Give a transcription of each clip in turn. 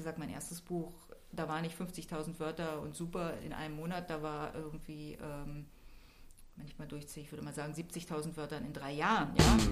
gesagt, mein erstes Buch, da waren nicht 50.000 Wörter und super in einem Monat, da war irgendwie, ähm, wenn ich mal durchziehe, ich würde mal sagen 70.000 Wörter in drei Jahren. Ja? Also,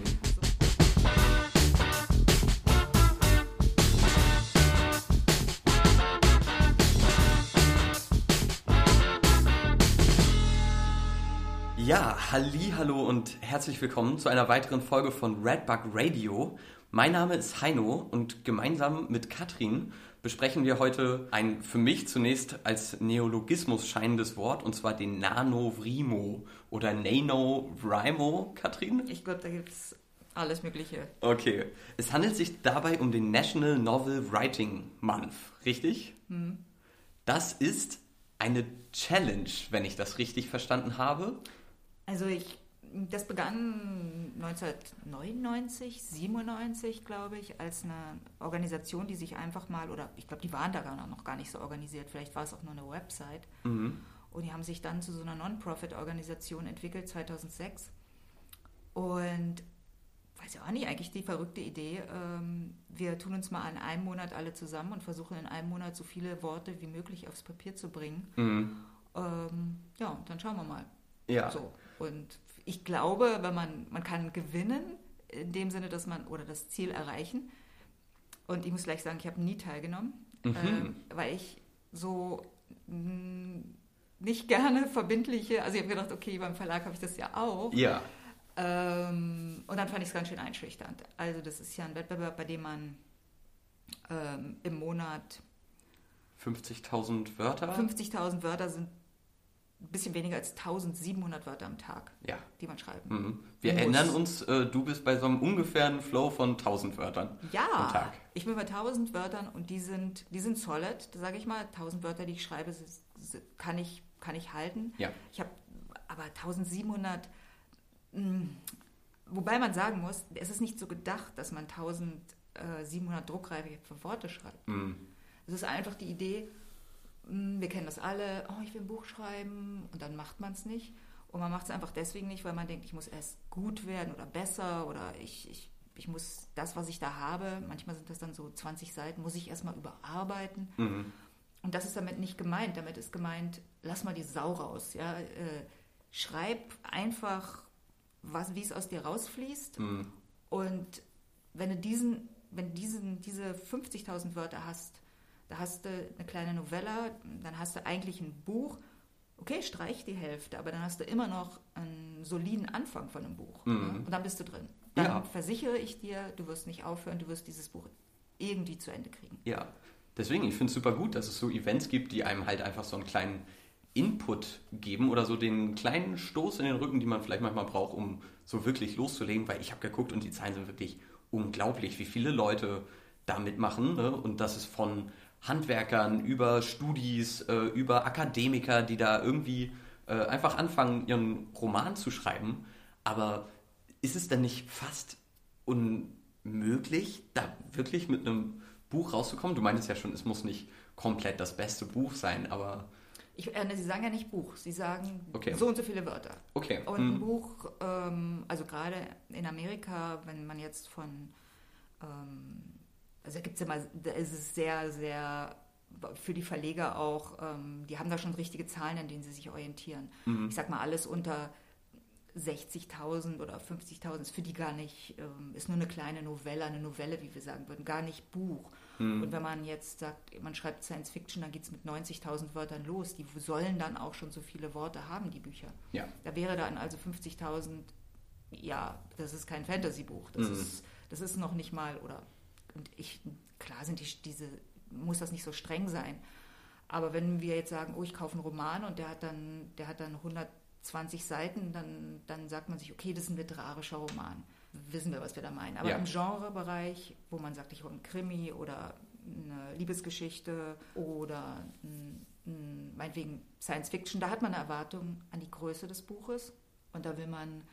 Ja, halli, hallo und herzlich willkommen zu einer weiteren Folge von Redbug Radio. Mein Name ist Heino und gemeinsam mit Katrin besprechen wir heute ein für mich zunächst als Neologismus scheinendes Wort und zwar den Nanovrimo oder NaNoWriMo, Katrin? Ich glaube, da gibt es alles Mögliche. Okay. Es handelt sich dabei um den National Novel Writing Month, richtig? Hm. Das ist eine Challenge, wenn ich das richtig verstanden habe. Also ich, das begann 1999, 97, glaube ich, als eine Organisation, die sich einfach mal, oder ich glaube, die waren da noch gar nicht so organisiert, vielleicht war es auch nur eine Website. Mhm. Und die haben sich dann zu so einer Non-Profit-Organisation entwickelt, 2006. Und weiß ja auch nicht, eigentlich die verrückte Idee, ähm, wir tun uns mal in einem Monat alle zusammen und versuchen in einem Monat so viele Worte wie möglich aufs Papier zu bringen. Mhm. Ähm, ja, dann schauen wir mal. Ja. So. Und ich glaube, wenn man, man kann gewinnen, in dem Sinne, dass man, oder das Ziel erreichen. Und ich muss gleich sagen, ich habe nie teilgenommen, mhm. äh, weil ich so mh, mm, nicht gerne verbindliche, also ich habe gedacht, okay, beim Verlag habe ich das ja auch. Ja. Ähm, und dann fand ich es ganz schön einschüchternd. Also das ist ja ein Wettbewerb, bei dem man ähm, im Monat 50.000 Wörter? 50.000 Wörter sind ein bisschen weniger als 1700 Wörter am Tag, ja. die man schreibt. Mhm. Wir muss. erinnern uns, äh, du bist bei so einem ungefähren Flow von 1000 Wörtern ja, am Tag. Ich bin bei 1000 Wörtern und die sind, die sind solid, da sage ich mal. 1000 Wörter, die ich schreibe, kann ich, kann ich halten. Ja. Ich habe aber 1700, mh, hm, wobei man sagen muss, es ist nicht so gedacht, dass man 1700 druckreife Worte schreibt. Mhm. Es ist einfach die Idee, wir kennen das alle, oh, ich will ein Buch schreiben und dann macht man es nicht. Und man macht es einfach deswegen nicht, weil man denkt, ich muss erst gut werden oder besser oder ich, ich, ich muss das, was ich da habe, manchmal sind das dann so 20 Seiten, muss ich erstmal überarbeiten. Mhm. Und das ist damit nicht gemeint. Damit ist gemeint, lass mal die Sau raus. Ja? Äh, schreib einfach, wie es aus dir rausfließt. Mhm. Und wenn du diesen, wenn diesen, diese 50.000 Wörter hast, da hast du eine kleine Novella, dann hast du eigentlich ein Buch. Okay, streich die Hälfte, aber dann hast du immer noch einen soliden Anfang von einem Buch. Mhm. Ne? Und dann bist du drin. Dann ja. versichere ich dir, du wirst nicht aufhören, du wirst dieses Buch irgendwie zu Ende kriegen. Ja, deswegen, ich finde es super gut, dass es so Events gibt, die einem halt einfach so einen kleinen Input geben oder so den kleinen Stoß in den Rücken, die man vielleicht manchmal braucht, um so wirklich loszulegen, weil ich habe geguckt und die Zahlen sind wirklich unglaublich, wie viele Leute da mitmachen. Ne? Und das ist von Handwerkern, über Studis, äh, über Akademiker, die da irgendwie äh, einfach anfangen, ihren Roman zu schreiben. Aber ist es denn nicht fast unmöglich, da wirklich mit einem Buch rauszukommen? Du meintest ja schon, es muss nicht komplett das beste Buch sein, aber. Ich, äh, Sie sagen ja nicht Buch, Sie sagen okay. so und so viele Wörter. Okay. Und ein hm. Buch, ähm, also gerade in Amerika, wenn man jetzt von ähm, also da gibt es immer, da ist es sehr, sehr für die Verleger auch, ähm, die haben da schon richtige Zahlen, an denen sie sich orientieren. Mhm. Ich sag mal, alles unter 60.000 oder 50.000 ist für die gar nicht, ähm, ist nur eine kleine Novelle, eine Novelle, wie wir sagen würden, gar nicht Buch. Mhm. Und wenn man jetzt sagt, man schreibt Science Fiction, dann geht es mit 90.000 Wörtern los. Die sollen dann auch schon so viele Worte haben, die Bücher. Ja. Da wäre dann also 50.000, ja, das ist kein Fantasy-Buch. Das, mhm. ist, das ist noch nicht mal, oder und ich, klar sind die, diese, muss das nicht so streng sein. Aber wenn wir jetzt sagen, oh, ich kaufe einen Roman und der hat dann, der hat dann 120 Seiten, dann, dann sagt man sich, okay, das ist ein literarischer Roman. Wissen wir, was wir da meinen. Aber ja. im Genrebereich, wo man sagt, ich hole einen Krimi oder eine Liebesgeschichte oder ein, ein, meinetwegen Science Fiction, da hat man eine Erwartung an die Größe des Buches und da will man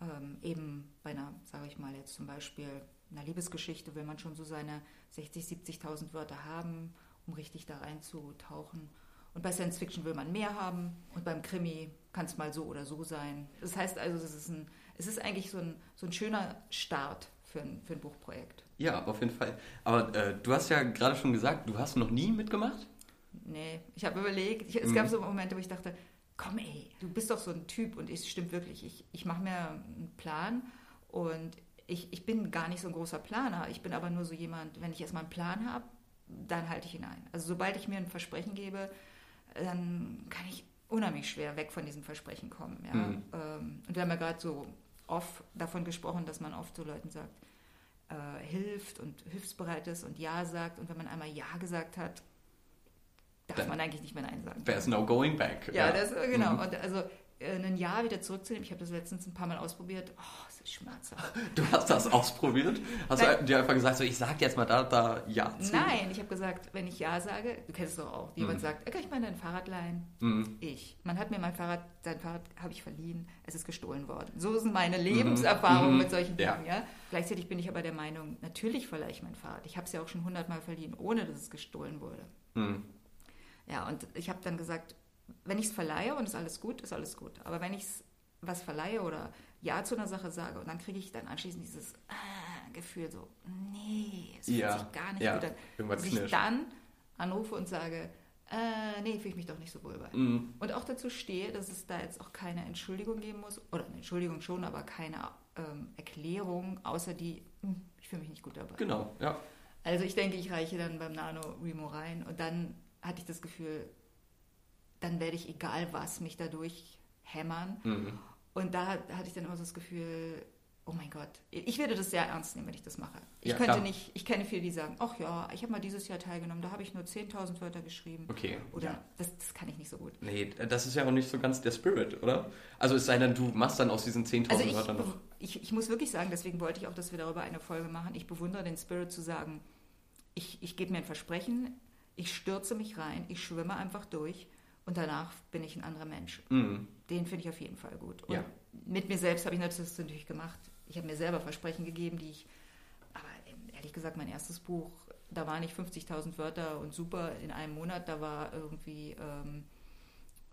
ähm, eben bei einer, sage ich mal jetzt zum Beispiel, einer Liebesgeschichte will man schon so seine 60.000, 70.000 Wörter haben, um richtig da reinzutauchen. Und bei Science Fiction will man mehr haben und beim Krimi kann es mal so oder so sein. Das heißt also, es ist, ein, es ist eigentlich so ein, so ein schöner Start für ein, für ein Buchprojekt. Ja, auf jeden Fall. Aber äh, du hast ja gerade schon gesagt, du hast noch nie mitgemacht? Nee, ich habe überlegt. Ich, es mhm. gab so Momente, wo ich dachte, komm ey, du bist doch so ein Typ und es stimmt wirklich. Ich, ich mache mir einen Plan und ich, ich bin gar nicht so ein großer Planer. Ich bin aber nur so jemand, wenn ich erstmal einen Plan habe, dann halte ich ihn ein. Also sobald ich mir ein Versprechen gebe, dann kann ich unheimlich schwer weg von diesem Versprechen kommen. Ja? Mhm. Ähm, und wir haben ja gerade so oft davon gesprochen, dass man oft so Leuten sagt, äh, hilft und hilfsbereit ist und Ja sagt. Und wenn man einmal Ja gesagt hat, darf Dann man eigentlich nicht mehr Nein sagen. There's no going back. Ja, ja. Das, genau. Mhm. Und also ein Jahr wieder zurückzunehmen. Ich habe das letztens ein paar Mal ausprobiert. Oh, es ist schmerzhaft. Du hast das ausprobiert? Hast Nein. du dir einfach gesagt, so, ich sage jetzt mal da, da Ja zu? Nein, ich habe gesagt, wenn ich Ja sage, du kennst es doch auch, jemand mhm. sagt, kann ich mal dein Fahrrad leihen? Mhm. Ich. Man hat mir mein Fahrrad, sein Fahrrad habe ich verliehen, es ist gestohlen worden. So sind meine Lebenserfahrungen mhm. mit solchen Dingen. Ja. ja. Gleichzeitig bin ich aber der Meinung, natürlich verleihe ich mein Fahrrad. Ich habe es ja auch schon hundertmal verliehen, ohne dass es gestohlen wurde. Mhm. Ja, und ich habe dann gesagt, wenn ich es verleihe und ist alles gut, ist alles gut. Aber wenn ich was verleihe oder Ja zu einer Sache sage und dann kriege ich dann anschließend dieses ah, Gefühl so, nee, es fühlt ja, sich gar nicht ja, gut an. Dass ich dann anrufe und sage, äh, nee, fühle ich mich doch nicht so wohl bei. Mhm. Und auch dazu stehe, dass es da jetzt auch keine Entschuldigung geben muss, oder eine Entschuldigung schon, aber keine ähm, Erklärung, außer die, hm, ich fühle mich nicht gut dabei. Genau, ja. Also ich denke, ich reiche dann beim Nano Remo rein und dann hatte ich das Gefühl, dann werde ich egal was mich dadurch hämmern. Mhm. Und da hatte ich dann immer so das Gefühl, oh mein Gott, ich werde das sehr ernst nehmen, wenn ich das mache. Ich ja, könnte klar. nicht, ich kenne viele, die sagen, ach ja, ich habe mal dieses Jahr teilgenommen, da habe ich nur 10.000 Wörter geschrieben. Okay. Oder ja. das, das kann ich nicht so gut. Nee, das ist ja auch nicht so ganz der Spirit, oder? Also es sei denn, du machst dann aus diesen 10.000 also Wörtern noch. Ich, ich muss wirklich sagen, deswegen wollte ich auch, dass wir darüber eine Folge machen. Ich bewundere den Spirit zu sagen, ich, ich gebe mir ein Versprechen, ich stürze mich rein, ich schwimme einfach durch und danach bin ich ein anderer Mensch. Mhm. Den finde ich auf jeden Fall gut. Und ja. mit mir selbst habe ich das natürlich gemacht. Ich habe mir selber Versprechen gegeben, die ich, aber ehrlich gesagt, mein erstes Buch, da waren nicht 50.000 Wörter und super in einem Monat, da war irgendwie, ähm,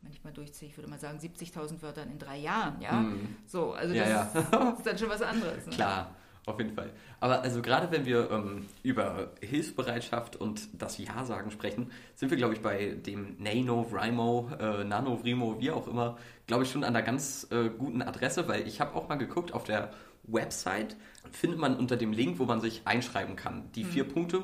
wenn ich mal durchziehe, ich würde mal sagen 70.000 Wörter in drei Jahren, ja. Mhm. So, also das ja, ja. ist dann schon was anderes. Ne? Klar. Auf jeden Fall. Aber also gerade wenn wir ähm, über Hilfsbereitschaft und das Ja-Sagen sprechen, sind wir, glaube ich, bei dem Nano, Vrimo, äh, Nano, Vrimo, wie auch immer, glaube ich, schon an einer ganz äh, guten Adresse, weil ich habe auch mal geguckt, auf der Website findet man unter dem Link, wo man sich einschreiben kann, die mhm. vier Punkte,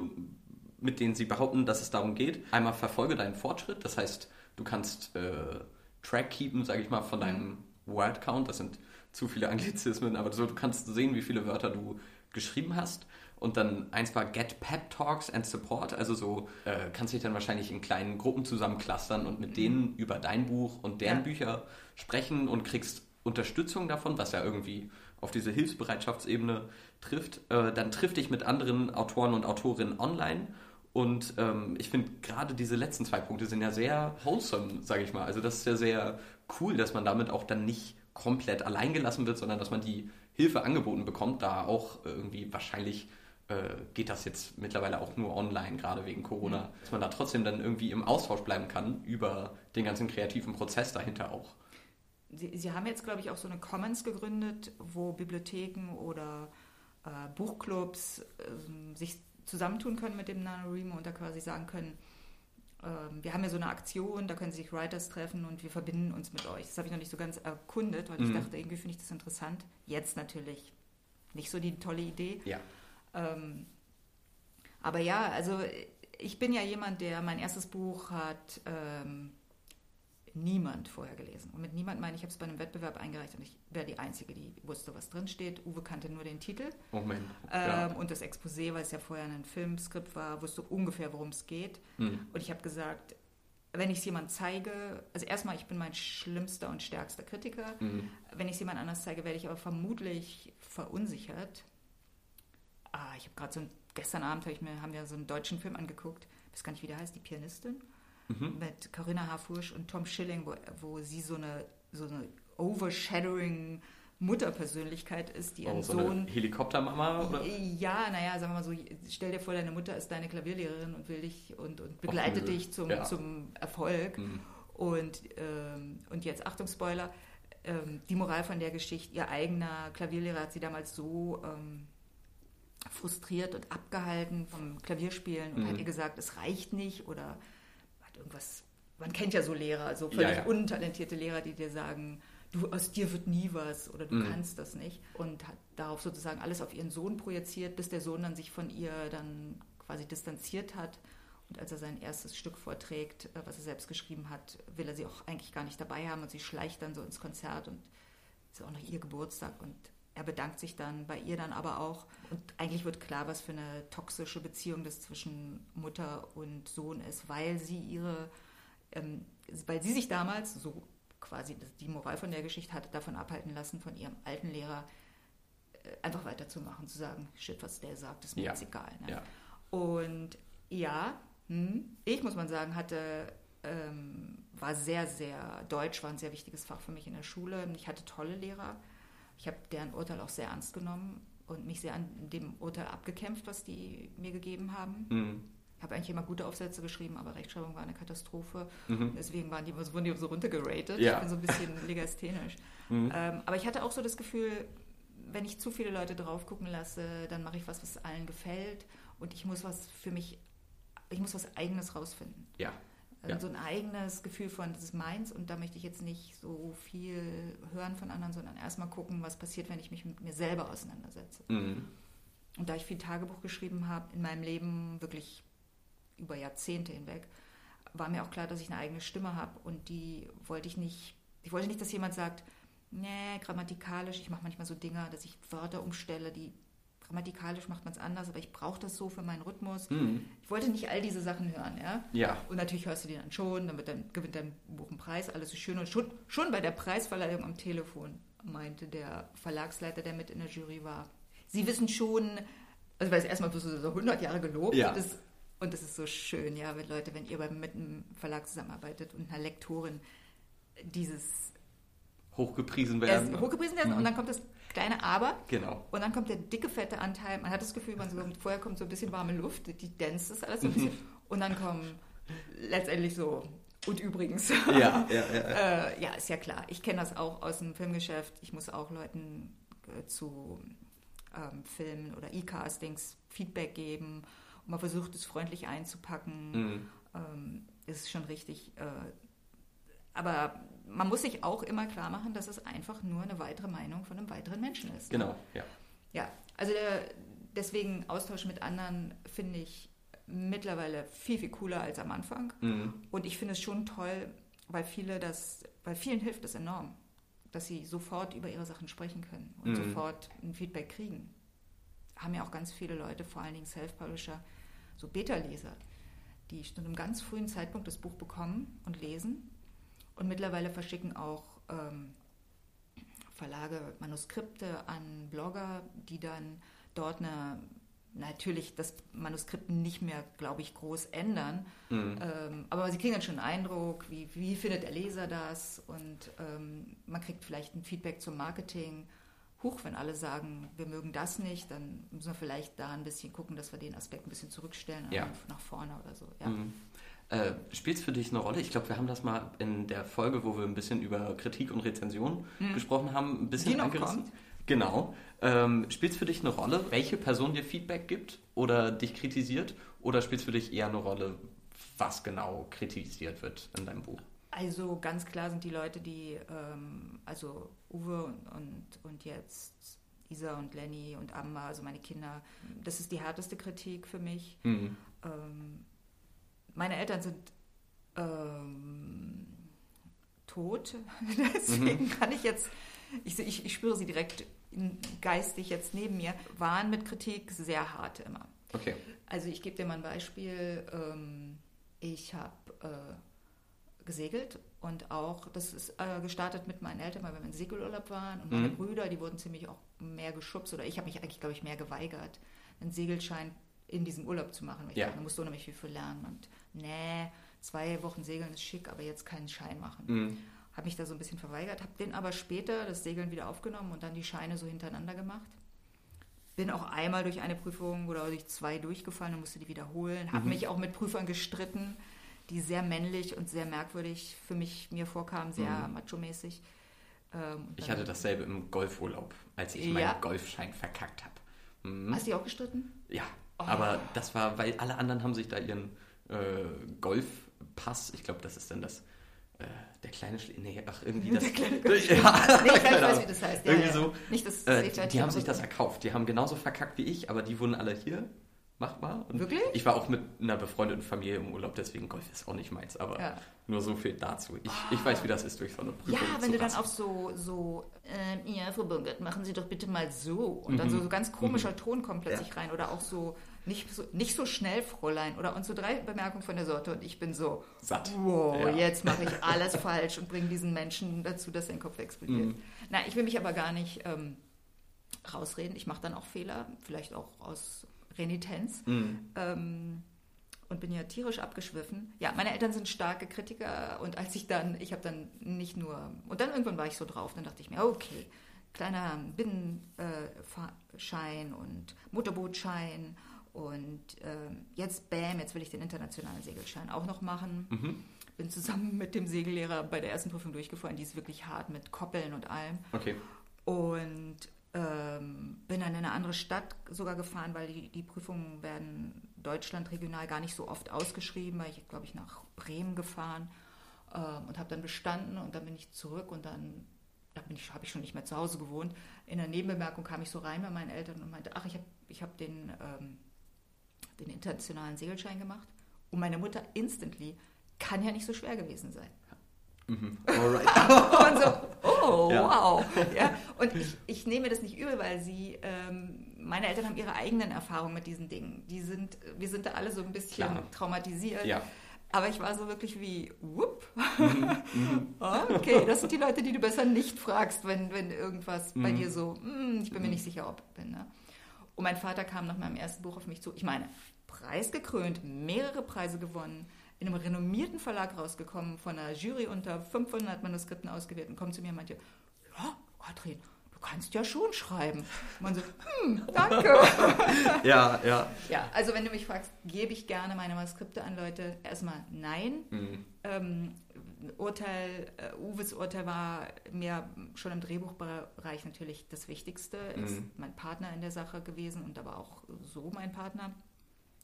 mit denen sie behaupten, dass es darum geht. Einmal verfolge deinen Fortschritt, das heißt, du kannst äh, Track keepen, sage ich mal, von deinem mhm. Word Count, das sind zu viele Anglizismen, aber so, du kannst sehen, wie viele Wörter du geschrieben hast. Und dann eins war Get Pep Talks and Support, also so äh, kannst dich dann wahrscheinlich in kleinen Gruppen zusammenclustern und mit denen über dein Buch und deren ja. Bücher sprechen und kriegst Unterstützung davon, was ja irgendwie auf diese Hilfsbereitschaftsebene trifft. Äh, dann triff dich mit anderen Autoren und Autorinnen online und ähm, ich finde gerade diese letzten zwei Punkte sind ja sehr wholesome, sage ich mal. Also das ist ja sehr cool, dass man damit auch dann nicht komplett allein gelassen wird, sondern dass man die Hilfe angeboten bekommt, da auch irgendwie wahrscheinlich äh, geht das jetzt mittlerweile auch nur online, gerade wegen Corona, mhm. dass man da trotzdem dann irgendwie im Austausch bleiben kann über den ganzen kreativen Prozess dahinter auch. Sie, Sie haben jetzt, glaube ich, auch so eine Commons gegründet, wo Bibliotheken oder äh, Buchclubs äh, sich zusammentun können mit dem NaNoWriMo und da quasi sagen können, wir haben ja so eine Aktion, da können sich Writers treffen und wir verbinden uns mit euch. Das habe ich noch nicht so ganz erkundet, weil mhm. ich dachte, irgendwie finde ich das interessant. Jetzt natürlich nicht so die tolle Idee. Ja. Ähm, aber ja, also ich bin ja jemand, der mein erstes Buch hat ähm, niemand vorher gelesen. Und mit niemand meine ich, ich habe es bei einem Wettbewerb eingereicht und ich wäre die Einzige, die wusste, was drin steht. Uwe kannte nur den Titel. Moment. Ähm, und das Exposé, weil es ja vorher ein Filmskript war, wusste ungefähr, worum es geht. Hm. Und ich habe gesagt, wenn ich es jemand zeige, also erstmal, ich bin mein schlimmster und stärkster Kritiker. Mhm. Wenn ich es jemand anders zeige, werde ich aber vermutlich verunsichert. Ah, ich habe gerade so ein, gestern Abend hab ich mir, haben wir so einen deutschen Film angeguckt, ich weiß gar nicht, wie der heißt, die Pianistin mhm. mit Corinna Harfursch und Tom Schilling, wo, wo sie so eine, so eine overshadowing Mutterpersönlichkeit ist, die oh, ihren so Sohn. Helikoptermama? Oder? Ja, naja, sagen wir mal so, stell dir vor, deine Mutter ist deine Klavierlehrerin und will dich und, und begleitet Och, dich zum, ja. zum Erfolg. Mhm. Und, ähm, und jetzt, Achtung, Spoiler, ähm, die Moral von der Geschichte, ihr eigener Klavierlehrer hat sie damals so ähm, frustriert und abgehalten vom Klavierspielen und mhm. hat ihr gesagt, es reicht nicht oder irgendwas. Man kennt ja so Lehrer, so völlig ja, ja. untalentierte Lehrer, die dir sagen, du aus dir wird nie was oder du mhm. kannst das nicht und hat darauf sozusagen alles auf ihren Sohn projiziert, bis der Sohn dann sich von ihr dann quasi distanziert hat und als er sein erstes Stück vorträgt, äh, was er selbst geschrieben hat, will er sie auch eigentlich gar nicht dabei haben und sie schleicht dann so ins Konzert und ist auch noch ihr Geburtstag und er bedankt sich dann bei ihr dann aber auch und eigentlich wird klar, was für eine toxische Beziehung das zwischen Mutter und Sohn ist, weil sie ihre, ähm, weil sie sich damals so quasi die Moral von der Geschichte hatte davon abhalten lassen, von ihrem alten Lehrer äh, einfach weiterzumachen, zu sagen, shit, was der sagt, ist mir ja. jetzt egal. Ne? Ja. Und ja, hm, ich muss man sagen, hatte ähm, war sehr, sehr, Deutsch war ein sehr wichtiges Fach für mich in der Schule. Ich hatte tolle Lehrer. Ich habe deren Urteil auch sehr ernst genommen und mich sehr an dem Urteil abgekämpft, was die mir gegeben haben. Mhm. Ich habe eigentlich immer gute Aufsätze geschrieben, aber Rechtschreibung war eine Katastrophe. Mhm. Deswegen waren die, wurden die so runtergeratet. Ja. Ich bin so ein bisschen legasthenisch. Mhm. Ähm, aber ich hatte auch so das Gefühl, wenn ich zu viele Leute drauf gucken lasse, dann mache ich was, was allen gefällt. Und ich muss was für mich, ich muss was Eigenes rausfinden. Ja. Also ja. So ein eigenes Gefühl von, das ist meins und da möchte ich jetzt nicht so viel hören von anderen, sondern erstmal gucken, was passiert, wenn ich mich mit mir selber auseinandersetze. Mhm. Und da ich viel Tagebuch geschrieben habe, in meinem Leben wirklich über Jahrzehnte hinweg, war mir auch klar, dass ich eine eigene Stimme habe und die wollte ich nicht, ich wollte nicht, dass jemand sagt, nee, grammatikalisch, ich mache manchmal so Dinge, dass ich Wörter umstelle, die grammatikalisch macht man es anders, aber ich brauche das so für meinen Rhythmus. Mhm. Ich wollte nicht all diese Sachen hören, ja? Ja. Und natürlich hörst du die dann schon, dann, dann gewinnt dein Buch einen Preis, alles ist schön. Und schon, schon bei der Preisverleihung am Telefon meinte der Verlagsleiter, der mit in der Jury war, Sie wissen schon, also weil es erstmal so 100 Jahre gelobt ja. und das und das ist so schön, ja, wenn Leute, wenn ihr mit einem Verlag zusammenarbeitet und einer Lektorin dieses hochgepriesen werden. hochgepriesen werden mhm. und dann kommt das kleine Aber. Genau. Und dann kommt der dicke, fette Anteil. Man hat das Gefühl, man so, vorher kommt so ein bisschen warme Luft, die dänzt das alles so ein bisschen. und dann kommen letztendlich so und übrigens. Ja, ja, ja. äh, ja ist ja klar. Ich kenne das auch aus dem Filmgeschäft. Ich muss auch Leuten äh, zu ähm, Filmen oder E-Castings Feedback geben man versucht es freundlich einzupacken. Mhm. Ähm, ist schon richtig. Äh, aber man muss sich auch immer klar machen, dass es einfach nur eine weitere Meinung von einem weiteren Menschen ist. Genau, ja. Ja, also der, deswegen Austausch mit anderen finde ich mittlerweile viel, viel cooler als am Anfang. Mhm. Und ich finde es schon toll, weil viele das, weil vielen hilft es enorm, dass sie sofort über ihre Sachen sprechen können und mhm. sofort ein Feedback kriegen. Haben ja auch ganz viele Leute, vor allen Dingen Self-Publisher, so Beta-Leser, die zu einem ganz frühen Zeitpunkt das Buch bekommen und lesen und mittlerweile verschicken auch ähm, Verlage Manuskripte an Blogger, die dann dort eine natürlich das Manuskript nicht mehr, glaube ich, groß ändern. Mhm. Ähm, aber sie kriegen dann schon einen Eindruck, wie, wie findet der Leser das und ähm, man kriegt vielleicht ein Feedback zum Marketing huch, wenn alle sagen, wir mögen das nicht, dann müssen wir vielleicht da ein bisschen gucken, dass wir den Aspekt ein bisschen zurückstellen ja. nach vorne oder so. Ja. Mhm. Äh, Spielt es für dich eine Rolle? Ich glaube, wir haben das mal in der Folge, wo wir ein bisschen über Kritik und Rezension mhm. gesprochen haben, ein bisschen angerissen. Kommt. Genau. Ähm, spielt es für dich eine Rolle, welche Person dir Feedback gibt oder dich kritisiert? Oder spielt es für dich eher eine Rolle, was genau kritisiert wird in deinem Buch? Also ganz klar sind die Leute, die, ähm, also Uwe und, und, und jetzt Isa und Lenny und Amma, also meine Kinder, das ist die härteste Kritik für mich. Mhm. Ähm, meine Eltern sind ähm, tot, deswegen mhm. kann ich jetzt, ich, ich, ich spüre sie direkt geistig jetzt neben mir, waren mit Kritik sehr hart immer. Okay. Also ich gebe dir mal ein Beispiel. Ähm, ich habe äh, gesegelt und auch, das ist äh, gestartet mit meinen Eltern, weil wir in Segelurlaub waren und meine mhm. Brüder, die wurden ziemlich auch mehr geschubst oder ich habe mich eigentlich, glaube ich, mehr geweigert, einen Segelschein in diesem Urlaub zu machen. Ja. ich dachte, da musst du unheimlich viel für lernen und nee, zwei Wochen Segeln ist schick, aber jetzt keinen Schein machen. Mhm. Habe mich da so ein bisschen verweigert, habe den aber später das Segeln wieder aufgenommen und dann die Scheine so hintereinander gemacht. Bin auch einmal durch eine Prüfung oder durch zwei durchgefallen und musste die wiederholen. Habe mhm. mich auch mit Prüfern gestritten die sehr männlich und sehr merkwürdig für mich mir vorkamen, sehr mhm. macho-mäßig. Ähm, ich hatte dasselbe im Golfurlaub, als ich ja. meinen Golfschein verkackt habe. Mhm. Hast du die auch gestritten? Ja, oh. aber das war, weil alle anderen haben sich da ihren äh, Golfpass, ich glaube, das ist dann das äh, der kleine Schle nee, ach, irgendwie das. Der kleine ja, nee, ich weiß, wie das heißt. Ja, irgendwie ja. so. Nicht das, äh, die haben sich das erkauft. Die haben genauso verkackt wie ich, aber die wurden alle hier mach mal. Und Wirklich? Ich war auch mit einer befreundeten Familie im Urlaub, deswegen Golf ist auch nicht meins, aber ja. nur so viel dazu. Ich, ich weiß, wie das ist durch so eine Prüfung. Ja, wenn du dann auch so, so äh, ja, Frau Burgert, machen Sie doch bitte mal so. Und mhm. dann so, so ganz komischer mhm. Ton kommt plötzlich ja. rein. Oder auch so nicht, so, nicht so schnell, Fräulein. Oder und so drei Bemerkungen von der Sorte und ich bin so, satt. Wow, ja. jetzt mache ich alles falsch und bringe diesen Menschen dazu, dass sein Kopf explodiert. Mhm. Na, ich will mich aber gar nicht ähm, rausreden. Ich mache dann auch Fehler, vielleicht auch aus Renitenz. Mhm. Ähm, und bin ja tierisch abgeschwiffen. Ja, meine Eltern sind starke Kritiker und als ich dann, ich habe dann nicht nur, und dann irgendwann war ich so drauf, dann dachte ich mir, okay, kleiner Binnenschein und Motorbootschein und äh, jetzt, bam, jetzt will ich den internationalen Segelschein auch noch machen. Mhm. Bin zusammen mit dem Segellehrer bei der ersten Prüfung durchgefahren, die ist wirklich hart mit Koppeln und allem. Okay. Und ähm, bin dann in eine andere Stadt sogar gefahren, weil die, die Prüfungen werden Deutschland regional gar nicht so oft ausgeschrieben, weil ich, glaube ich, nach Bremen gefahren ähm, und habe dann bestanden und dann bin ich zurück und dann da ich, habe ich schon nicht mehr zu Hause gewohnt. In der Nebenbemerkung kam ich so rein bei meinen Eltern und meinte, ach, ich habe ich hab den, ähm, den internationalen Segelschein gemacht. Und meine Mutter instantly, kann ja nicht so schwer gewesen sein. Mhm. Alright. und so, oh, ja. wow. Ja, und ich, ich nehme das nicht übel, weil sie, ähm, meine Eltern haben ihre eigenen Erfahrungen mit diesen Dingen. Die sind, wir sind da alle so ein bisschen Klar. traumatisiert. Ja. Aber ich war so wirklich wie, whoop. Mhm, mhm. okay, das sind die Leute, die du besser nicht fragst, wenn, wenn irgendwas mhm. bei dir so, mm, ich bin mir nicht sicher, ob ich bin. Ne? Und mein Vater kam nach meinem ersten Buch auf mich zu. Ich meine, preisgekrönt, mehrere Preise gewonnen in einem renommierten Verlag rausgekommen, von einer Jury unter 500 Manuskripten ausgewählt und kommt zu mir und meinte, ja, Katrin, du kannst ja schon schreiben. Und man so, hm, danke. ja, ja. Ja, also wenn du mich fragst, gebe ich gerne meine Manuskripte an Leute? Erstmal nein. Mhm. Ähm, Urteil, uh, Uwes Urteil war mir schon im Drehbuchbereich natürlich das Wichtigste. Er mhm. ist mein Partner in der Sache gewesen und aber auch so mein Partner.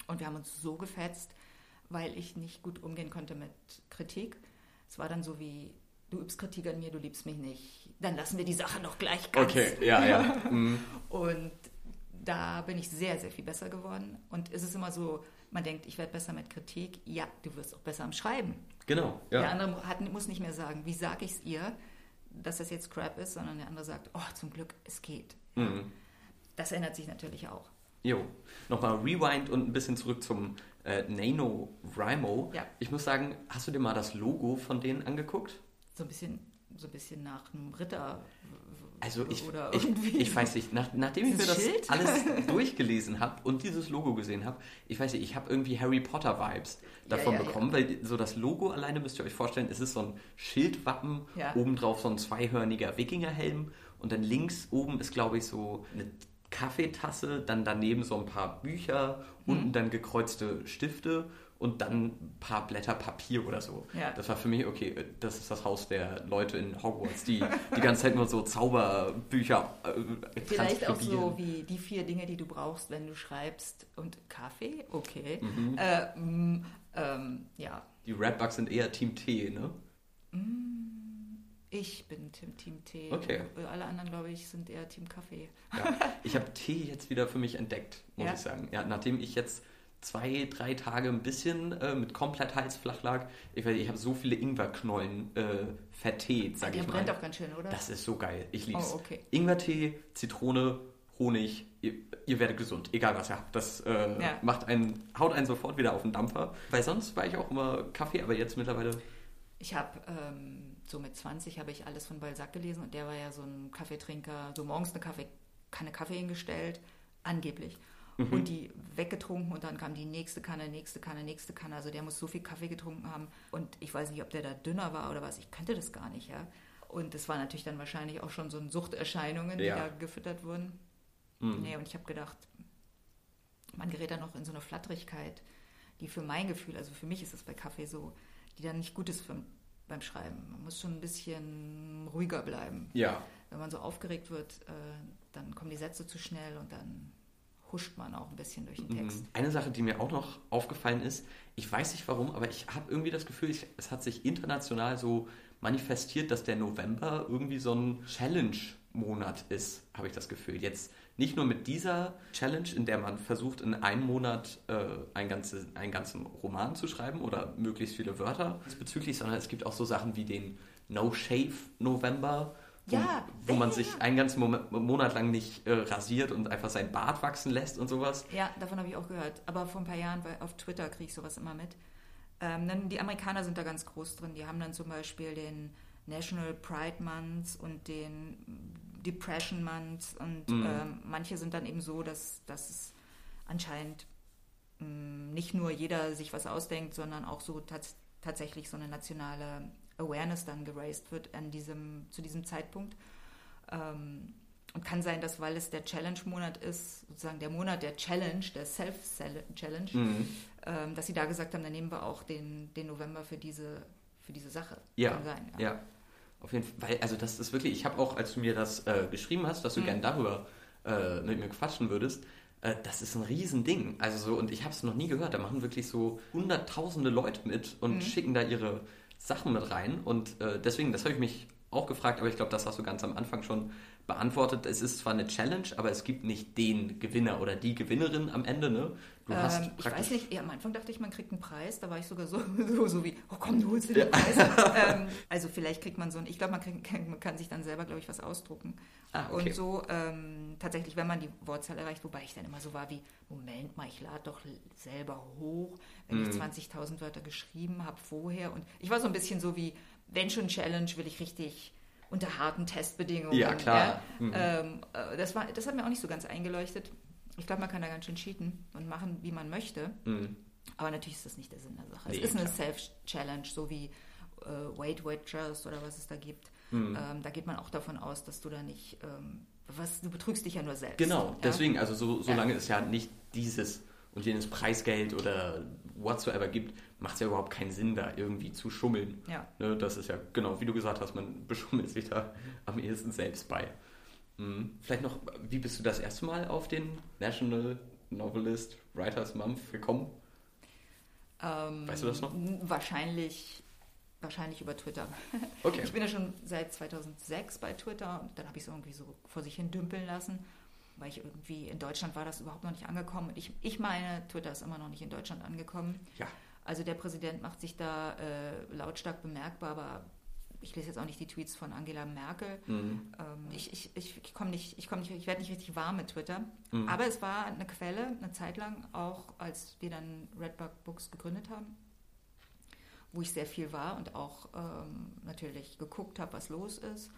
Und wir haben uns so gefetzt weil ich nicht gut umgehen konnte mit Kritik. Es war dann so wie, du übst Kritik an mir, du liebst mich nicht, dann lassen wir die Sache noch gleich ganz. Okay, ja, ja. Mhm. Und da bin ich sehr, sehr viel besser geworden. Und es ist immer so, man denkt, ich werde besser mit Kritik. Ja, du wirst auch besser am Schreiben. Genau. Ja. Der andere hat, muss nicht mehr sagen, wie sage ich es ihr, dass das jetzt Crap ist, sondern der andere sagt, oh, zum Glück, es geht. Mhm. Das ändert sich natürlich auch. Jo, nochmal Rewind und ein bisschen zurück zum äh, Nano Rimo. Ja. Ich muss sagen, hast du dir mal das Logo von denen angeguckt? So ein bisschen, so ein bisschen nach einem Ritter. Also ich, ich, ich, weiß nicht, nach, nachdem ich mir das Schild? alles durchgelesen habe und dieses Logo gesehen habe, ich weiß nicht, ich habe irgendwie Harry Potter Vibes davon ja, ja, bekommen, weil so das Logo alleine müsst ihr euch vorstellen, es ist so ein Schildwappen, obendrauf so ein zweihörniger Wikingerhelm und dann links oben ist glaube ich so eine Kaffeetasse, dann daneben so ein paar Bücher, mhm. unten dann gekreuzte Stifte und dann ein paar Blätter Papier oder so. Ja. Das war für mich, okay, das ist das Haus der Leute in Hogwarts, die die ganze Zeit nur so Zauberbücher äh, Vielleicht auch so wie die vier Dinge, die du brauchst, wenn du schreibst und Kaffee, okay. Mhm. Äh, mm, ähm, ja. Die Rapbugs sind eher Team T, ne? Mm. Ich bin Team, Team Tee. Okay. Alle anderen, glaube ich, sind eher Team Kaffee. Ja. Ich habe Tee jetzt wieder für mich entdeckt, muss ja? ich sagen. Ja, nachdem ich jetzt zwei, drei Tage ein bisschen äh, mit komplett Hals flach lag. Ich, ich habe so viele Ingwerknollen äh, verteet, sage ich mal. Der brennt auch ganz schön, oder? Das ist so geil. Ich liebe es. Oh, okay. Ingwertee, Zitrone, Honig. Ihr, ihr, werdet gesund, egal was ihr habt. Das äh, ja. macht einen, haut einen sofort wieder auf den Dampfer. Weil sonst war ich auch immer Kaffee, aber jetzt mittlerweile. Ich habe ähm, so mit 20 habe ich alles von Balzac gelesen und der war ja so ein Kaffeetrinker, so morgens eine Kaffee, Kanne Kaffee hingestellt, angeblich. Mhm. Und die weggetrunken und dann kam die nächste Kanne, nächste Kanne, nächste Kanne. Also der muss so viel Kaffee getrunken haben. Und ich weiß nicht, ob der da dünner war oder was. Ich kannte das gar nicht, ja. Und das war natürlich dann wahrscheinlich auch schon so ein Suchterscheinungen, ja. die da gefüttert wurden. Mhm. Nee, und ich habe gedacht, man gerät dann noch in so eine Flatterigkeit, die für mein Gefühl, also für mich ist es bei Kaffee so, die dann nicht gut ist für, beim Schreiben. Man muss schon ein bisschen ruhiger bleiben. Ja. Wenn man so aufgeregt wird, äh, dann kommen die Sätze zu schnell und dann pusht man auch ein bisschen durch den mhm. Text. Eine Sache, die mir auch noch aufgefallen ist, ich weiß nicht warum, aber ich habe irgendwie das Gefühl, ich, es hat sich international so manifestiert, dass der November irgendwie so ein Challenge-Monat ist, habe ich das Gefühl. Jetzt nicht nur mit dieser Challenge, in der man versucht, in einem Monat äh, ein ganze, einen ganzen Roman zu schreiben oder möglichst viele Wörter bezüglich, sondern es gibt auch so Sachen wie den No Shave November, wo, ja, wo man ja, sich einen ganzen Monat lang nicht äh, rasiert und einfach sein Bart wachsen lässt und sowas. Ja, davon habe ich auch gehört. Aber vor ein paar Jahren, weil auf Twitter kriege ich sowas immer mit. Ähm, dann, die Amerikaner sind da ganz groß drin. Die haben dann zum Beispiel den National Pride Month und den Depression Month und mhm. ähm, manche sind dann eben so, dass, dass es anscheinend mh, mm, nicht nur jeder sich was ausdenkt, sondern auch so tats tatsächlich so eine nationale Awareness dann geraced wird an diesem, zu diesem Zeitpunkt. Ähm, und kann sein, dass weil es der Challenge-Monat ist, sozusagen der Monat der Challenge, der Self-Challenge, mhm. ähm, dass sie da gesagt haben, dann nehmen wir auch den, den November für diese, für diese Sache. Ja, sein, ja. ja. Auf jeden Fall, weil, also das ist wirklich, ich habe auch, als du mir das äh, geschrieben hast, dass du mhm. gerne darüber äh, mit mir quatschen würdest, äh, das ist ein Riesending. Also so, und ich habe es noch nie gehört. Da machen wirklich so hunderttausende Leute mit und mhm. schicken da ihre Sachen mit rein. Und äh, deswegen, das habe ich mich auch gefragt, aber ich glaube, das hast du ganz am Anfang schon beantwortet. Es ist zwar eine Challenge, aber es gibt nicht den Gewinner oder die Gewinnerin am Ende. Ne? Du ähm, hast ich weiß nicht, ja, am Anfang dachte ich, man kriegt einen Preis. Da war ich sogar so, so, so wie, oh komm, du holst dir den Preis. ähm, also vielleicht kriegt man so ein, ich glaube, man, man, kann sich dann selber, glaube ich, was ausdrucken. Ah, okay. Und so ähm, tatsächlich, wenn man die Wortzahl erreicht, wobei ich dann immer so war wie, Moment mal, ich lade doch selber hoch, wenn mm. ich 20.000 mhm. Wörter geschrieben habe vorher. Und ich war so ein bisschen so wie, wenn schon Challenge, will ich richtig unter harten Testbedingungen. Ja, klar. Ja. Mhm. Ähm, äh, das, war, das hat mir auch nicht so ganz eingeleuchtet. Ich glaube, man kann da ganz schön cheaten und machen, wie man möchte. Mhm. Aber natürlich ist das nicht der Sinn der Sache. Nee, es ist eine Self-Challenge, so wie äh, Weight Watchers oder was es da gibt. Mhm. Ähm, da geht man auch davon aus, dass du da nicht, ähm, was, du betrügst dich ja nur selbst. Genau, ja? deswegen, also so, solange ja. es ja nicht dieses und jenes Preisgeld oder whatsoever gibt, macht es ja überhaupt keinen Sinn, da irgendwie zu schummeln. Ja. Ne, das ist ja, genau, wie du gesagt hast, man beschummelt sich da am ehesten selbst bei. Mhm. Vielleicht noch, wie bist du das erste Mal auf den National Novelist Writers Month gekommen? Ähm, weißt du das noch? Wahrscheinlich, wahrscheinlich über Twitter. Okay. Ich bin ja schon seit 2006 bei Twitter und dann habe ich es irgendwie so vor sich hin dümpeln lassen weil ich irgendwie in Deutschland war das überhaupt noch nicht angekommen. Ich, ich meine, Twitter ist immer noch nicht in Deutschland angekommen. Ja. Also der Präsident macht sich da äh, lautstark bemerkbar, aber ich lese jetzt auch nicht die Tweets von Angela Merkel. Mhm. Ähm, ich ich, ich, komme nicht, ich komme nicht, ich werde nicht richtig warm mit Twitter. Mhm. Aber es war eine Quelle, eine Zeit lang, auch als wir dann Redbug Books gegründet haben, wo ich sehr viel war und auch ähm, natürlich geguckt habe, was los ist.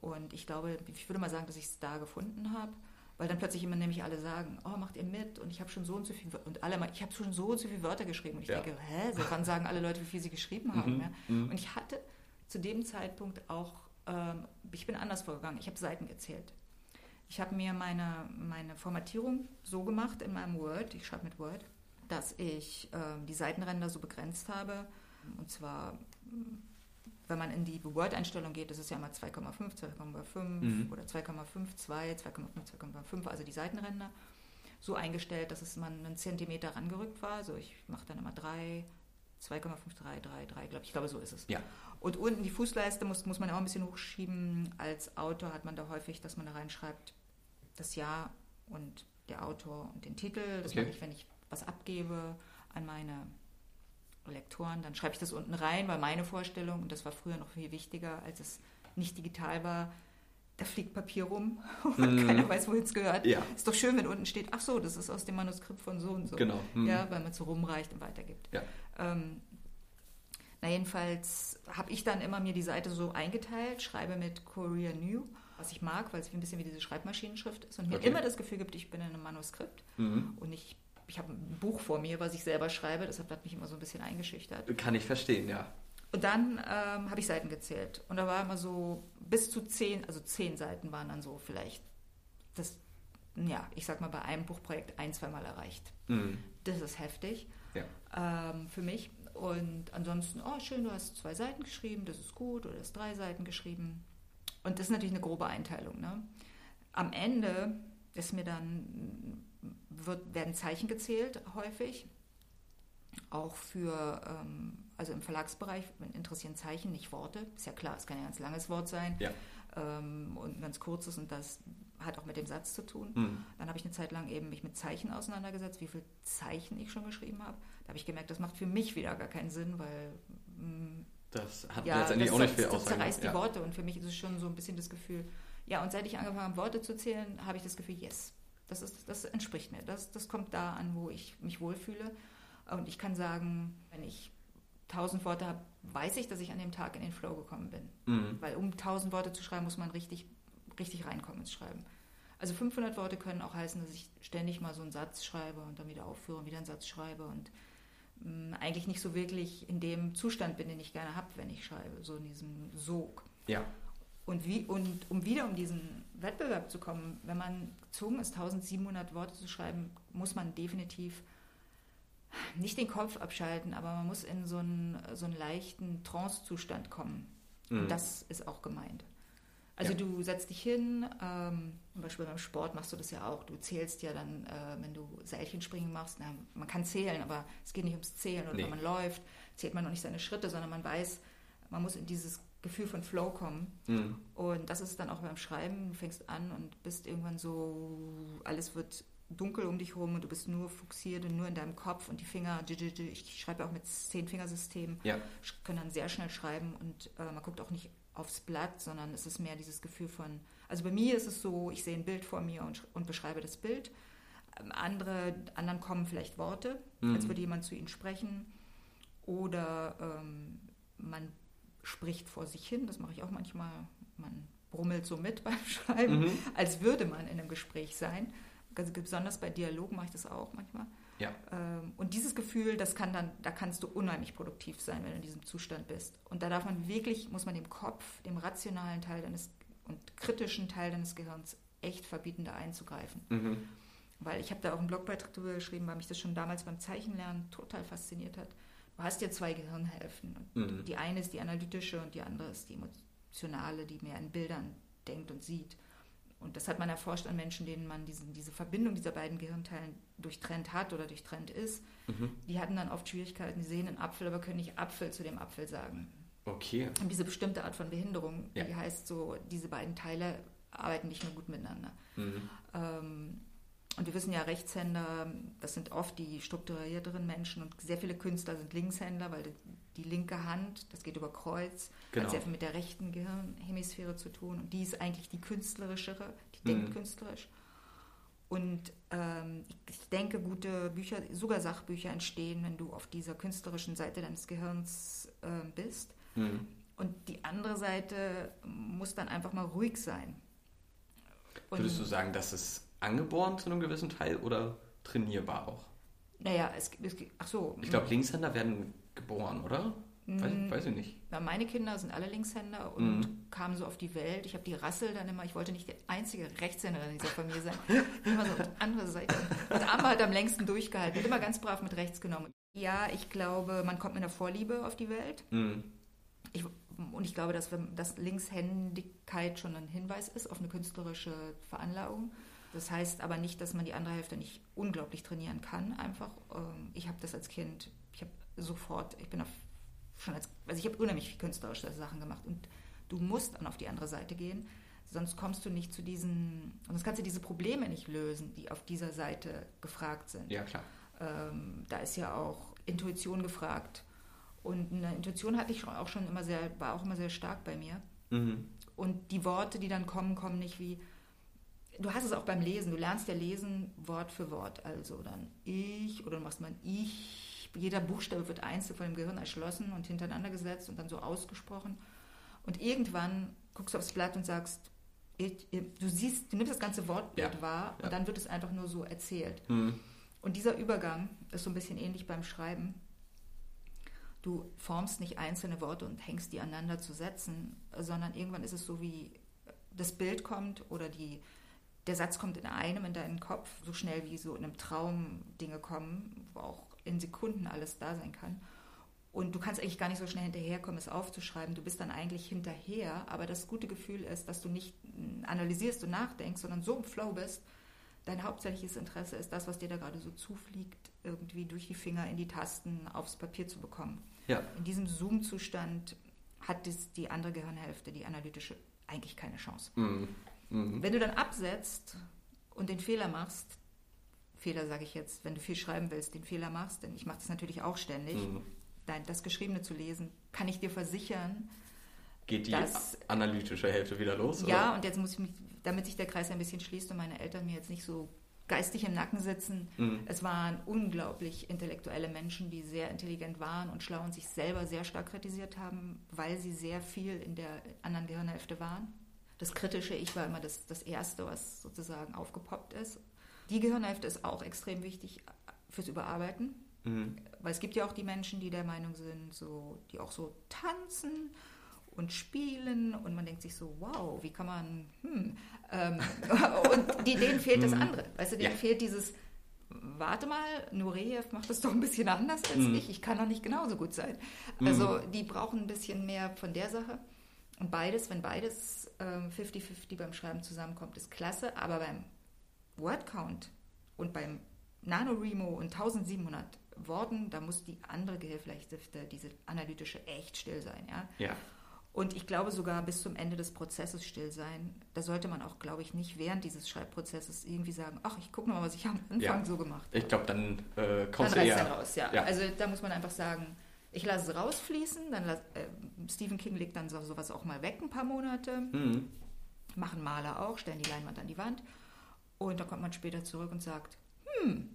Und ich glaube, ich würde mal sagen, dass ich es da gefunden habe weil dann plötzlich immer nämlich alle sagen, oh, macht ihr mit und ich habe schon so und so viel und alle mal, ich habe schon so und so viele Wörter geschrieben und ich ja. denke, hä, so wann sagen alle Leute, wie viel sie geschrieben haben. Mhm. Ja? Mhm. Und ich hatte zu dem Zeitpunkt auch, ähm, ich bin anders vorgegangen, ich habe Seiten gezählt. Ich habe mir meine, meine Formatierung so gemacht in meinem Word, ich schreibe mit Word, dass ich ähm, die Seitenränder so begrenzt habe und zwar wenn man in die Word-Einstellung geht, das ist ja immer 2,5, 2,5 mhm. oder 2,52, 2,5, 2,5, also die Seitenränder, so eingestellt, dass es man einen Zentimeter rangerückt war. Also ich mache dann immer 3, 2,5, 3, 3, 3, glaube ich. Ich glaube, so ist es. Ja. Und unten die Fußleiste muss, muss man auch ein bisschen hochschieben. Als Autor hat man da häufig, dass man da reinschreibt, das Jahr und der Autor und den Titel. Das okay. mache ich, wenn ich was abgebe an meine Lektoren, dann schreibe ich das unten rein, weil meine Vorstellung, und das war früher noch viel wichtiger, als es nicht digital war, da fliegt Papier rum und mm. keiner weiß, wohin es gehört. Ja. Ist doch schön, wenn unten steht, ach so, das ist aus dem Manuskript von so und so. Genau. Mm. Ja, weil man es so rumreicht und weitergibt. Ja. Ähm, na jedenfalls habe ich dann immer mir die Seite so eingeteilt, schreibe mit Courier New, was ich mag, weil es ein bisschen wie diese Schreibmaschinenschrift ist und mir okay. immer das Gefühl gibt, ich bin in einem Manuskript mhm. und nicht ich habe ein Buch vor mir, was ich selber schreibe, deshalb hat mich immer so ein bisschen eingeschüchtert. Kann ich verstehen, ja. Und dann ähm, habe ich Seiten gezählt. Und da war immer so bis zu zehn, also zehn Seiten waren dann so vielleicht das, ja, ich sag mal bei einem Buchprojekt ein, zweimal erreicht. Mhm. Das ist heftig ja. ähm, für mich. Und ansonsten, oh schön, du hast zwei Seiten geschrieben, das ist gut, oder du hast drei Seiten geschrieben. Und das ist natürlich eine grobe Einteilung. Ne? Am Ende ist mir dann wird, werden Zeichen gezählt häufig. Auch für, ähm, also im Verlagsbereich interessieren Zeichen, nicht Worte. Ist ja klar, es kann ja ein ganz langes Wort sein Ja. ähm, und ein ganz kurzes und das hat auch mit dem Satz zu tun. Mhm. Dann habe ich eine Zeit lang eben mich mit Zeichen auseinandergesetzt, wie viele Zeichen ich schon geschrieben habe. Da habe ich gemerkt, das macht für mich wieder gar keinen Sinn, weil mh, Das hat ja, letztendlich das, auch nicht viel das, das Aussagen. zerreißt die ja. Worte und für mich ist es schon so ein bisschen das Gefühl, ja, und seit ich angefangen habe, Worte zu zählen, habe ich das Gefühl, yes, das, ist, das entspricht mir. Das, das kommt da an, wo ich mich wohlfühle. Und ich kann sagen, wenn ich tausend Worte habe, weiß ich, dass ich an dem Tag in den Flow gekommen bin. Mhm. Weil um tausend Worte zu schreiben, muss man richtig, richtig reinkommen ins Schreiben. Also 500 Worte können auch heißen, dass ich ständig mal so einen Satz schreibe und dann wieder aufführe und wieder einen Satz schreibe und mh, eigentlich nicht so wirklich in dem Zustand bin, den ich gerne habe, wenn ich schreibe, so in diesem Sog. Ja. Und, wie, und um wieder um diesen Wettbewerb zu kommen, wenn man gezwungen ist, 1700 Worte zu schreiben, muss man definitiv nicht den Kopf abschalten, aber man muss in so einen, so einen leichten Trance-Zustand kommen. Mhm. Und das ist auch gemeint. Also Ja. du setzt dich hin, ähm, zum Beispiel beim Sport machst du das ja auch. Du zählst ja dann, äh, wenn du Seilchenspringen machst, na, man kann zählen, aber es geht nicht ums Zählen. Oder Nee. wenn man läuft, zählt man noch nicht seine Schritte, sondern man weiß, man muss in dieses Gefühl von Flow kommen. Mhm. Und das ist dann auch beim Schreiben. Du fängst an und bist irgendwann so, alles wird dunkel um dich herum und du bist nur fokussiert und nur in deinem Kopf und die Finger, ich schreibe auch mit Zehn-Fingersystem, Ja. können dann sehr schnell schreiben und äh, man guckt auch nicht aufs Blatt, sondern es ist mehr dieses Gefühl von, also bei mir ist es so, ich sehe ein Bild vor mir und, und beschreibe das Bild. Ähm, Andere, anderen kommen vielleicht Worte, Mhm. als würde jemand zu ihnen sprechen. Oder ähm, man spricht vor sich hin, das mache ich auch manchmal. Man brummelt so mit beim Schreiben, Mhm. als würde man in einem Gespräch sein. Ganz besonders bei Dialogen mache ich das auch manchmal. Ja. Ähm, Und dieses Gefühl, das kann dann, da kannst du unheimlich produktiv sein, wenn du in diesem Zustand bist. Und da darf man wirklich, muss man dem Kopf, dem rationalen Teil deines und kritischen Teil deines Gehirns echt verbieten, da einzugreifen. Mhm. Weil ich habe da auch einen Blogbeitrag drüber geschrieben, weil mich das schon damals beim Zeichenlernen total fasziniert hat. Du hast ja zwei Gehirnhälften. Mhm. Die eine ist die analytische und die andere ist die emotionale, die mehr in Bildern denkt und sieht. Und das hat man erforscht an Menschen, denen man diesen, diese Verbindung dieser beiden Gehirnteilen durchtrennt hat oder durchtrennt ist. Mhm. Die hatten dann oft Schwierigkeiten, die sehen einen Apfel, aber können nicht Apfel zu dem Apfel sagen. Okay. Und diese bestimmte Art von Behinderung, Ja. die heißt so, diese beiden Teile arbeiten nicht mehr gut miteinander. Mhm. Ähm, und wir wissen ja, Rechtshänder, das sind oft die strukturierteren Menschen und sehr viele Künstler sind Linkshänder, weil die, die linke Hand, das geht über Kreuz, Genau. hat sehr viel mit der rechten Gehirnhemisphäre zu tun und die ist eigentlich die künstlerischere, die denkt Mhm. künstlerisch. Und ähm, ich, denke, gute Bücher, sogar Sachbücher entstehen, wenn du auf dieser künstlerischen Seite deines Gehirns ähm, bist. Mhm. Und die andere Seite muss dann einfach mal ruhig sein. Und, Würdest du sagen, das ist angeboren zu einem gewissen Teil oder trainierbar auch? Naja, es, es ach so. Ich glaube, Linkshänder werden geboren, oder? Weiß, mm, weiß ich nicht. na, meine Kinder sind alle Linkshänder und Mhm. kamen so auf die Welt. Ich habe die Rassel dann immer, ich wollte nicht die einzige Rechtshänderin dieser Familie sein. immer so auf die andere Seite. Und Amber hat am längsten durchgehalten, wird immer ganz brav mit rechts genommen. Ja, ich glaube, man kommt mit einer Vorliebe auf die Welt. Mhm. Ich, und ich glaube, dass, dass Linkshändigkeit schon ein Hinweis ist auf eine künstlerische Veranlagung. Das heißt aber nicht, dass man die andere Hälfte nicht unglaublich trainieren kann. Einfach, ähm, ich habe das als Kind, ich habe sofort, ich bin auf, schon als, also ich habe unheimlich viel künstlerische Sachen gemacht und du musst dann auf die andere Seite gehen, sonst kommst du nicht zu diesen, sonst kannst du diese Probleme nicht lösen, die auf dieser Seite gefragt sind. Ja, klar. Ähm, da ist ja auch Intuition gefragt. Und eine Intuition hatte ich auch schon immer sehr, war auch immer sehr stark bei mir. Mhm. Und die Worte, die dann kommen, kommen nicht wie. Du hast es auch beim Lesen. Du lernst ja lesen Wort für Wort. Also dann ich oder du machst mal ein ich. Jeder Buchstabe wird einzeln von dem Gehirn erschlossen und hintereinander gesetzt und dann so ausgesprochen. Und irgendwann guckst du aufs Blatt und sagst, ich, du siehst, du nimmst das ganze Wortbild Ja, wahr und ja. dann wird es einfach nur so erzählt. Mhm. Und dieser Übergang ist so ein bisschen ähnlich beim Schreiben. Du formst nicht einzelne Worte und hängst die aneinander zu setzen, sondern irgendwann ist es so wie das Bild kommt oder die, der Satz kommt in einem in deinen Kopf, so schnell wie so in einem Traum Dinge kommen, wo auch in Sekunden alles da sein kann. Und du kannst eigentlich gar nicht so schnell hinterherkommen, es aufzuschreiben. Du bist dann eigentlich hinterher, aber das gute Gefühl ist, dass du nicht analysierst und nachdenkst, sondern so im Flow bist, dein hauptsächliches Interesse ist das, was dir da gerade so zufliegt, irgendwie durch die Finger in die Tasten aufs Papier zu bekommen. Ja. In diesem Zoom-Zustand hat das, die andere Gehirnhälfte, die analytische, eigentlich keine Chance. Mhm. Mhm. Wenn du dann absetzt und den Fehler machst, Fehler sage ich jetzt, wenn du viel schreiben willst, den Fehler machst, denn ich mache das natürlich auch ständig, mhm. das Geschriebene zu lesen, kann ich dir versichern, geht die dass, analytische Hälfte wieder los? Ja, oder? und jetzt muss ich mich, damit sich der Kreis ein bisschen schließt und meine Eltern mir jetzt nicht so geistig im Nacken sitzen. Mhm. Es waren unglaublich intellektuelle Menschen, die sehr intelligent waren und schlau und sich selber sehr stark kritisiert haben, weil sie sehr viel in der anderen Gehirnhälfte waren. Das kritische Ich war immer das, das Erste, was sozusagen aufgepoppt ist. Die Gehirnhälfte ist auch extrem wichtig fürs Überarbeiten. Mhm. Weil es gibt ja auch die Menschen, die der Meinung sind, so, die auch so tanzen und spielen und man denkt sich so, wow, wie kann man, hm. Ähm, und die, denen fehlt das mhm. andere. Weißt du, denen ja. fehlt dieses, warte mal, Nureyev macht das doch ein bisschen anders als mhm. ich, ich kann doch nicht genauso gut sein. Also mhm. die brauchen ein bisschen mehr von der Sache. Und beides, wenn beides 50-50 ähm, beim Schreiben zusammenkommt, ist klasse, aber beim Wordcount und beim NaNoWriMo und 1700 Worten, da muss die andere Gehirnhälfte, diese analytische, echt still sein. Ja? ja. Und ich glaube sogar bis zum Ende des Prozesses still sein. Da sollte man auch, glaube ich, nicht während dieses Schreibprozesses irgendwie sagen, ach, ich gucke mal, was ich am Anfang ja. so gemacht habe. Ich glaube, dann äh, kommt es eher... Dann raus, ja. ja. Also da muss man einfach sagen, ich lasse es rausfließen, dann las, äh, Stephen King legt dann so, sowas auch mal weg ein paar Monate, mhm. machen Maler auch, stellen die Leinwand an die Wand und dann kommt man später zurück und sagt, hm,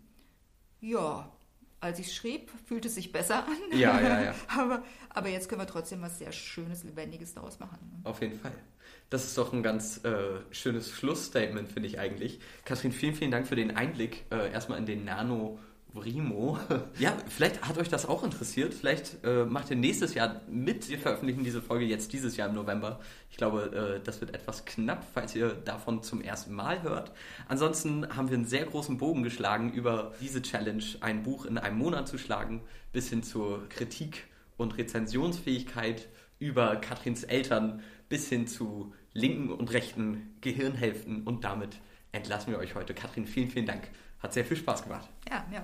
ja, als ich schrieb, fühlt es sich besser an. Ja, ja, ja. aber, aber jetzt können wir trotzdem was sehr Schönes, Lebendiges daraus machen. Ne? Auf jeden Fall. Das ist doch ein ganz äh, schönes Schlussstatement, finde ich eigentlich. Kathrin, vielen, vielen Dank für den Einblick äh, erstmal in den Nano- Rimo. Ja, vielleicht hat euch das auch interessiert. Vielleicht äh, macht ihr nächstes Jahr mit. Wir veröffentlichen diese Folge jetzt dieses Jahr im November. Ich glaube, äh, das wird etwas knapp, falls ihr davon zum ersten Mal hört. Ansonsten haben wir einen sehr großen Bogen geschlagen über diese Challenge, ein Buch in einem Monat zu schlagen, bis hin zur Kritik und Rezensionsfähigkeit über Katrins Eltern, bis hin zu linken und rechten Gehirnhälften. Und damit entlassen wir euch heute. Katrin, vielen, vielen Dank. Hat sehr viel Spaß gemacht. Ja, ja.